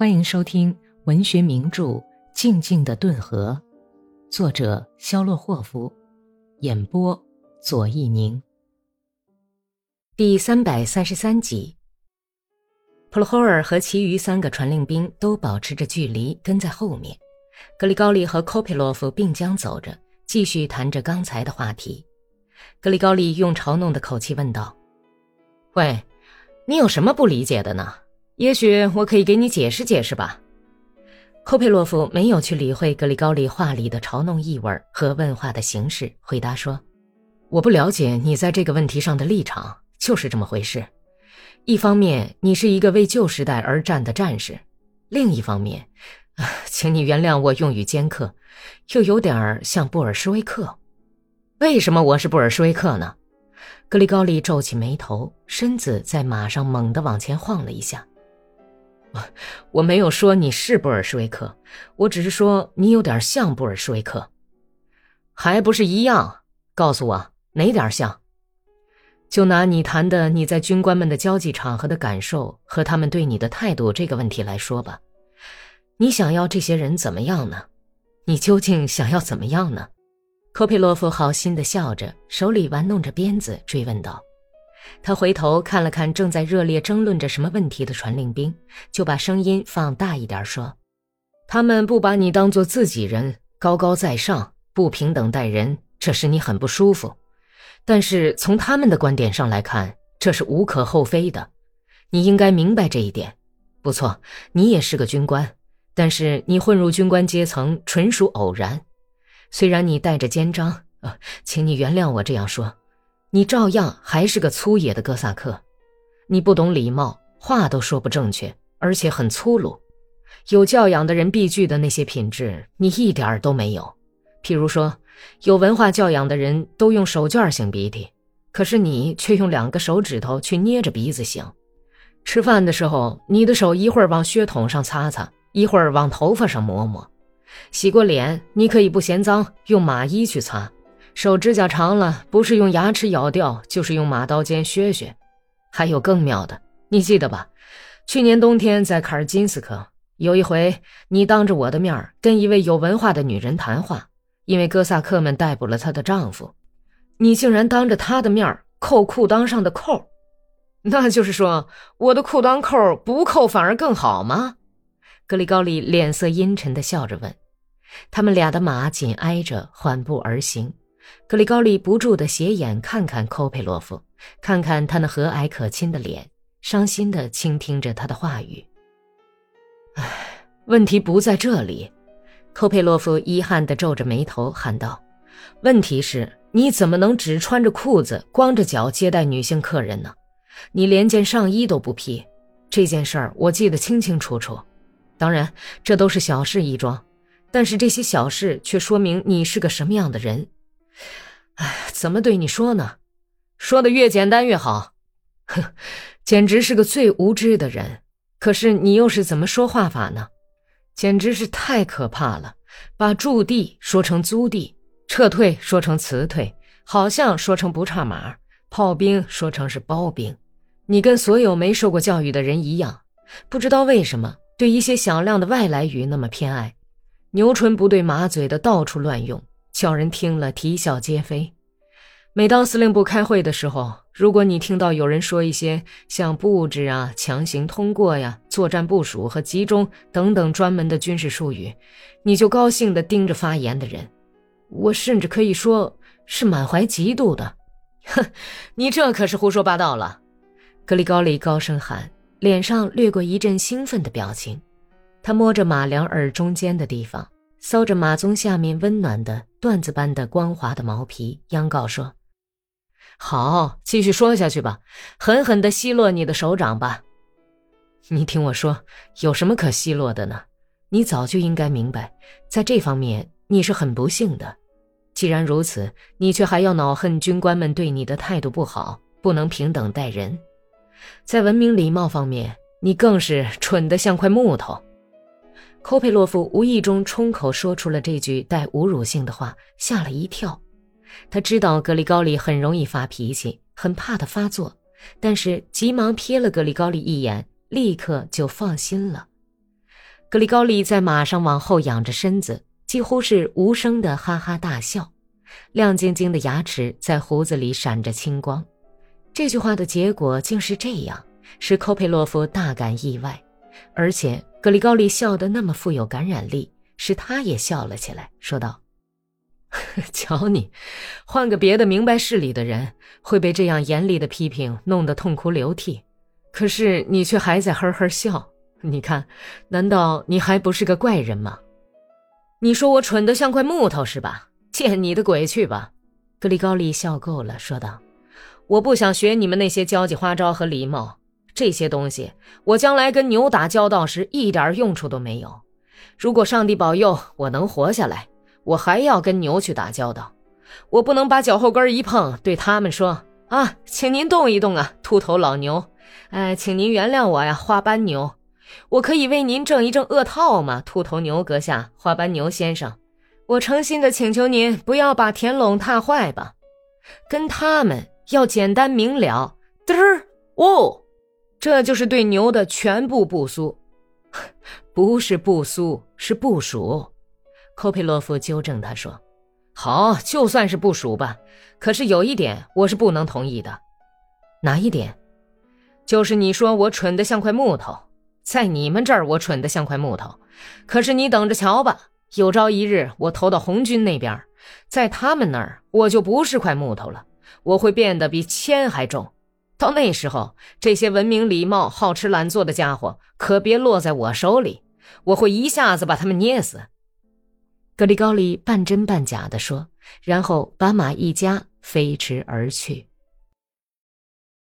欢迎收听文学名著《静静的顿河》，作者肖洛霍夫，演播左一宁。第三百三十三集。普罗霍尔和其余三个传令兵都保持着距离，跟在后面。格里高利和科佩洛夫并肩走着，继续谈着刚才的话题。格里高利用嘲弄的口气问道：“喂，你有什么不理解的呢？”也许我可以给你解释解释吧。科佩洛夫没有去理会格里高利话里的嘲弄意味和问话的形式，回答说：“我不了解你在这个问题上的立场，就是这么回事。一方面，你是一个为旧时代而战的战士；另一方面，请你原谅我用语尖刻，又有点像布尔什维克。为什么我是布尔什维克呢？”格里高利皱起眉头，身子在马上猛地往前晃了一下。我没有说你是布尔什维克，我只是说你有点像布尔什维克，还不是一样？告诉我哪点像？就拿你谈的你在军官们的交际场合的感受和他们对你的态度这个问题来说吧，你想要这些人怎么样呢？你究竟想要怎么样呢？科佩洛夫好心的笑着，手里玩弄着鞭子，追问道。他回头看了看正在热烈争论着什么问题的传令兵，就把声音放大一点说：“他们不把你当做自己人，高高在上，不平等待人，这使你很不舒服。但是从他们的观点上来看，这是无可厚非的。你应该明白这一点。不错，你也是个军官，但是你混入军官阶层纯属偶然。虽然你带着肩章，啊，请你原谅我这样说。”你照样还是个粗野的哥萨克，你不懂礼貌，话都说不正确，而且很粗鲁。有教养的人必具的那些品质，你一点儿都没有。譬如说，有文化教养的人都用手绢擤鼻涕，可是你却用两个手指头去捏着鼻子擤。吃饭的时候，你的手一会儿往靴筒上擦擦，一会儿往头发上抹抹。洗过脸，你可以不嫌脏，用马衣去擦。手指甲长了，不是用牙齿咬掉，就是用马刀尖削削。还有更妙的，你记得吧？去年冬天在卡尔金斯克，有一回你当着我的面跟一位有文化的女人谈话，因为哥萨克们逮捕了她的丈夫，你竟然当着她的面扣裤裆上的扣。那就是说，我的裤裆扣不扣反而更好吗？格里高利脸色阴沉地笑着问。他们俩的马紧挨着，缓步而行。格里高利不住地斜眼看看科佩洛夫，看看他那和蔼可亲的脸，伤心地倾听着他的话语。唉，问题不在这里，科佩洛夫遗憾地皱着眉头喊道：“问题是，你怎么能只穿着裤子、光着脚接待女性客人呢？你连件上衣都不披。这件事儿我记得清清楚楚。当然，这都是小事一桩，但是这些小事却说明你是个什么样的人。”哎，怎么对你说呢？说的越简单越好。哼，简直是个最无知的人。可是你又是怎么说话法呢？简直是太可怕了！把驻地说成租地，撤退说成辞退，好像说成不差马，炮兵说成是包兵。你跟所有没受过教育的人一样，不知道为什么对一些响亮的外来语那么偏爱，牛唇不对马嘴的到处乱用。叫人听了啼笑皆非。每当司令部开会的时候，如果你听到有人说一些像布置啊、强行通过呀、作战部署和集中等等专门的军事术语，你就高兴地盯着发言的人。我甚至可以说是满怀嫉妒的。哼，你这可是胡说八道了！格里高利高声喊，脸上掠过一阵兴奋的表情。他摸着马良耳中间的地方。搔着马鬃下面温暖的缎子般的光滑的毛皮，央告说：“好，继续说下去吧，狠狠地奚落你的手掌吧。你听我说，有什么可奚落的呢？你早就应该明白，在这方面你是很不幸的。既然如此，你却还要恼恨军官们对你的态度不好，不能平等待人。在文明礼貌方面，你更是蠢得像块木头。”科佩洛夫无意中冲口说出了这句带侮辱性的话，吓了一跳。他知道格里高利很容易发脾气，很怕他发作，但是急忙瞥了格里高利一眼，立刻就放心了。格里高利在马上往后仰着身子，几乎是无声的哈哈大笑，亮晶晶的牙齿在胡子里闪着青光。这句话的结果竟是这样，使科佩洛夫大感意外，而且格里高利笑得那么富有感染力，使他也笑了起来，说道：“ 瞧你，换个别的明白事理的人，会被这样严厉的批评弄得痛哭流涕，可是你却还在呵呵笑。”你看，难道你还不是个怪人吗？你说我蠢得像块木头是吧？见你的鬼去吧！格里高利笑够了，说道：“我不想学你们那些交际花招和礼貌，这些东西我将来跟牛打交道时一点用处都没有。如果上帝保佑我能活下来，我还要跟牛去打交道。我不能把脚后跟一碰，对他们说：‘啊，请您动一动啊，秃头老牛！’哎，请您原谅我呀，花斑牛。”我可以为您挣一挣恶套吗，秃头牛阁下，花斑牛先生？我诚心的请求您不要把田垄踏坏吧。跟他们要简单明了，嘚儿哦，这就是对牛的全部不苏，不是不苏，是部署。科佩洛夫纠正他说：“好，就算是部署吧。可是有一点我是不能同意的，哪一点？就是你说我蠢得像块木头。”在你们这儿，我蠢得像块木头，可是你等着瞧吧，有朝一日我投到红军那边，在他们那儿我就不是块木头了，我会变得比铅还重。到那时候，这些文明礼貌、好吃懒做的家伙可别落在我手里，我会一下子把他们捏死。格里高利半真半假地说，然后把马一家，飞驰而去。